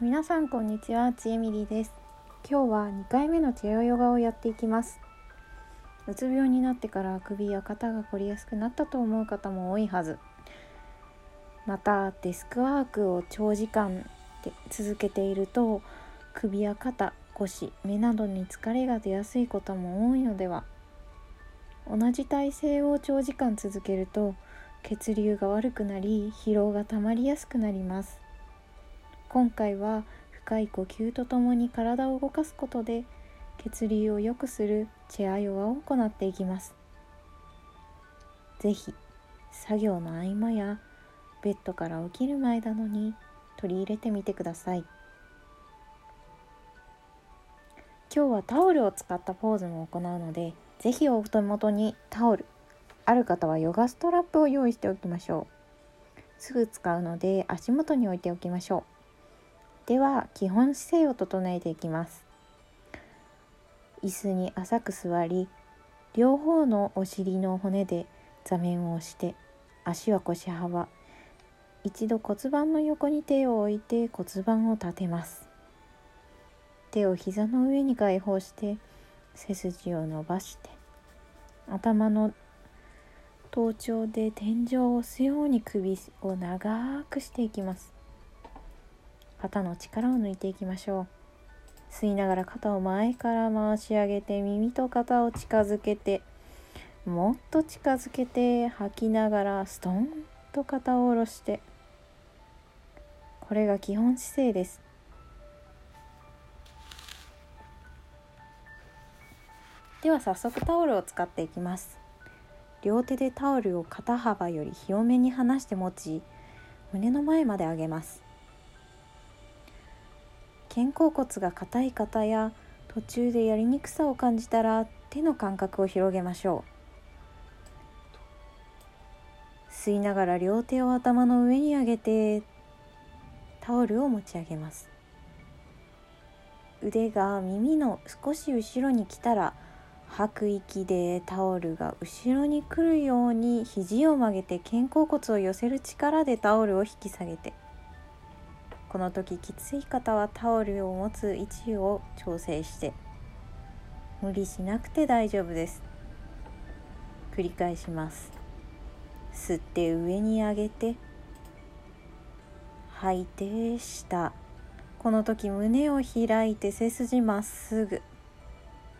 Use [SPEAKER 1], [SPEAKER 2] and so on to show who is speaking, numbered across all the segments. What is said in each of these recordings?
[SPEAKER 1] 皆さんこんにちは、ちえみりです。今日は2回目のチェアヨガをやっていきます。うつ病になってから首や肩が凝りやすくなったと思う方も多いはず。またデスクワークを長時間で続けていると首や肩、腰、目などに疲れが出やすいことも多いのでは。同じ体勢を長時間続けると血流が悪くなり疲労がたまりやすくなります。今回は深い呼吸とともに体を動かすことで血流を良くするチェアヨガを行っていきます。是非作業の合間やベッドから起きる前などに取り入れてみてください。今日はタオルを使ったポーズも行うので是非お手元にタオルある方はヨガストラップを用意しておきましょう。すぐ使うので足元に置いておきましょう。では基本姿勢を整えていきます。椅子に浅く座り両方のお尻の骨で座面を押して足は腰幅一度骨盤の横に手を置いて骨盤を立てます。手を膝の上に解放して背筋を伸ばして頭の頭頂で天井を押すように首を長くしていきます。肩の力を抜いていきましょう。吸いながら肩を前から回し上げて耳と肩を近づけてもっと近づけて吐きながらストンと肩を下ろしてこれが基本姿勢です。では早速タオルを使っていきます。両手でタオルを肩幅より広めに離して持ち胸の前まで上げます。肩甲骨が硬い方や途中でやりにくさを感じたら手の間隔を広げましょう。吸いながら両手を頭の上に上げてタオルを持ち上げます。腕が耳の少し後ろに来たら吐く息でタオルが後ろに来るように肘を曲げて肩甲骨を寄せる力でタオルを引き下げて。この時きつい方はタオルを持つ位置を調整して無理しなくて大丈夫です。繰り返します。吸って上に上げて吐いて下。この時胸を開いて背筋まっすぐ。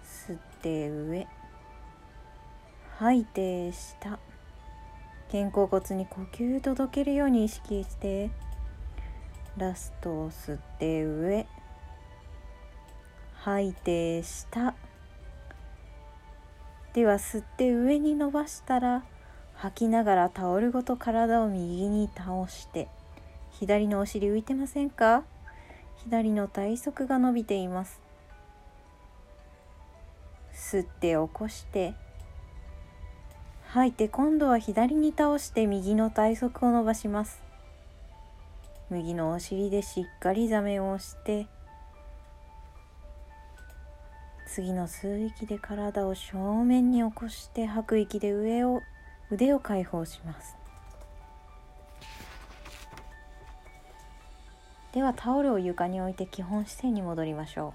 [SPEAKER 1] 吸って上。吐いて下。肩甲骨に呼吸届けるように意識してラストを吸って上。吐いて下。では吸って上に伸ばしたら吐きながらタオルごと体を右に倒して左のお尻浮いてませんか？左の体側が伸びています。吸って起こして吐いて今度は左に倒して右の体側を伸ばします。右のお尻でしっかり座面を押して次の吸う息で体を正面に起こして吐く息で上を腕を解放します。ではタオルを床に置いて基本姿勢に戻りましょ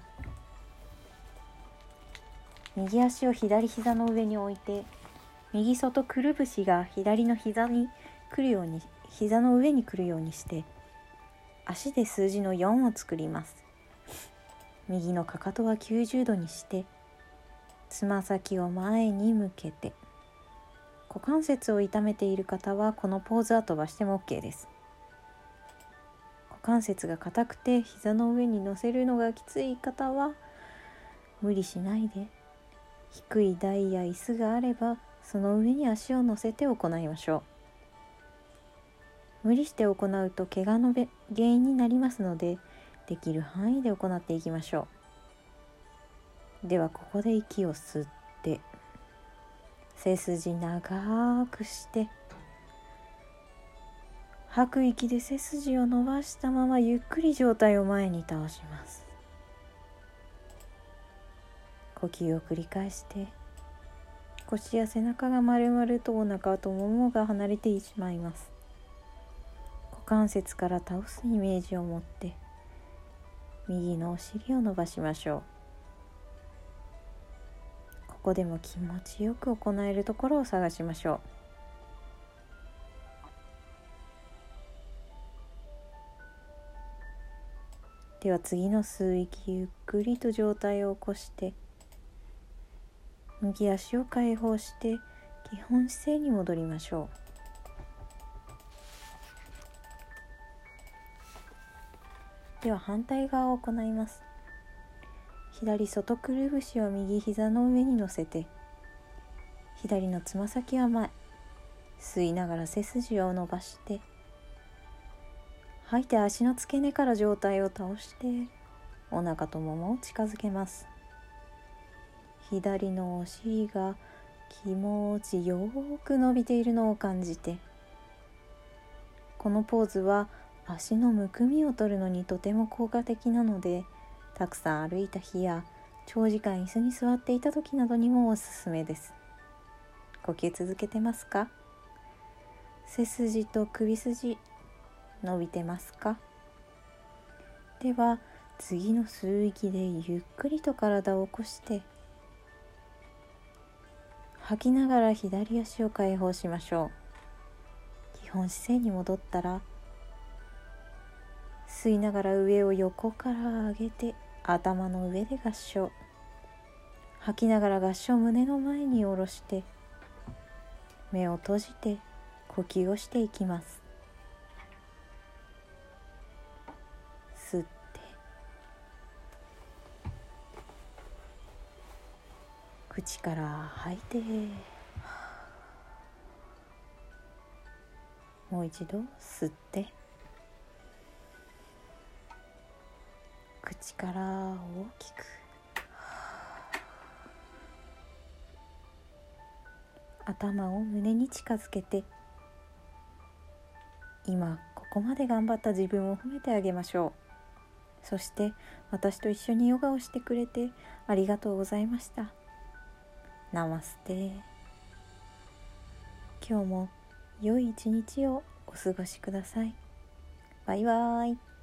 [SPEAKER 1] う。右足を左膝の上に置いて右外くるぶしが左の膝に来るように膝の上に来るようにして足で数字の4を作ります。右のかかとは90度にしてつま先を前に向けて。股関節を痛めている方はこのポーズは飛ばしても OK です。股関節が硬くて膝の上に乗せるのがきつい方は無理しないで。低い台や椅子があればその上に足を乗せて行いましょう。無理して行うと怪我の原因になりますのでできる範囲で行っていきましょう。ではここで息を吸って背筋長くして吐く息で背筋を伸ばしたままゆっくり上体を前に倒します。呼吸を繰り返して腰や背中が丸々とお腹とももが離れてしまいます。股関節から倒すイメージを持って右のお尻を伸ばしましょう。ここでも気持ちよく行えるところを探しましょう。では次の吸う息ゆっくりと上体を起こして右足を解放して基本姿勢に戻りましょう。では反対側を行います。左外くるぶしを右膝の上に乗せて左のつま先は前吸いながら背筋を伸ばして吐いて足の付け根から上体を倒してお腹とももを近づけます。左のお尻が気持ちよく伸びているのを感じてこのポーズは足のむくみを取るのにとても効果的なのでたくさん歩いた日や長時間椅子に座っていた時などにもおすすめです。呼吸続けてますか？背筋と首筋伸びてますか？では次の吸う息でゆっくりと体を起こして吐きながら左足を解放しましょう。基本姿勢に戻ったら吸いながら上を横から上げて頭の上で合掌。吐きながら合掌胸の前に下ろして目を閉じて呼吸をしていきます。吸って。口から吐いて。もう一度吸って。口から大きく。頭を胸に近づけて今ここまで頑張った自分を褒めてあげましょう。そして私と一緒にヨガをしてくれてありがとうございました。ナマステ。今日も良い一日をお過ごしください。バイバーイ。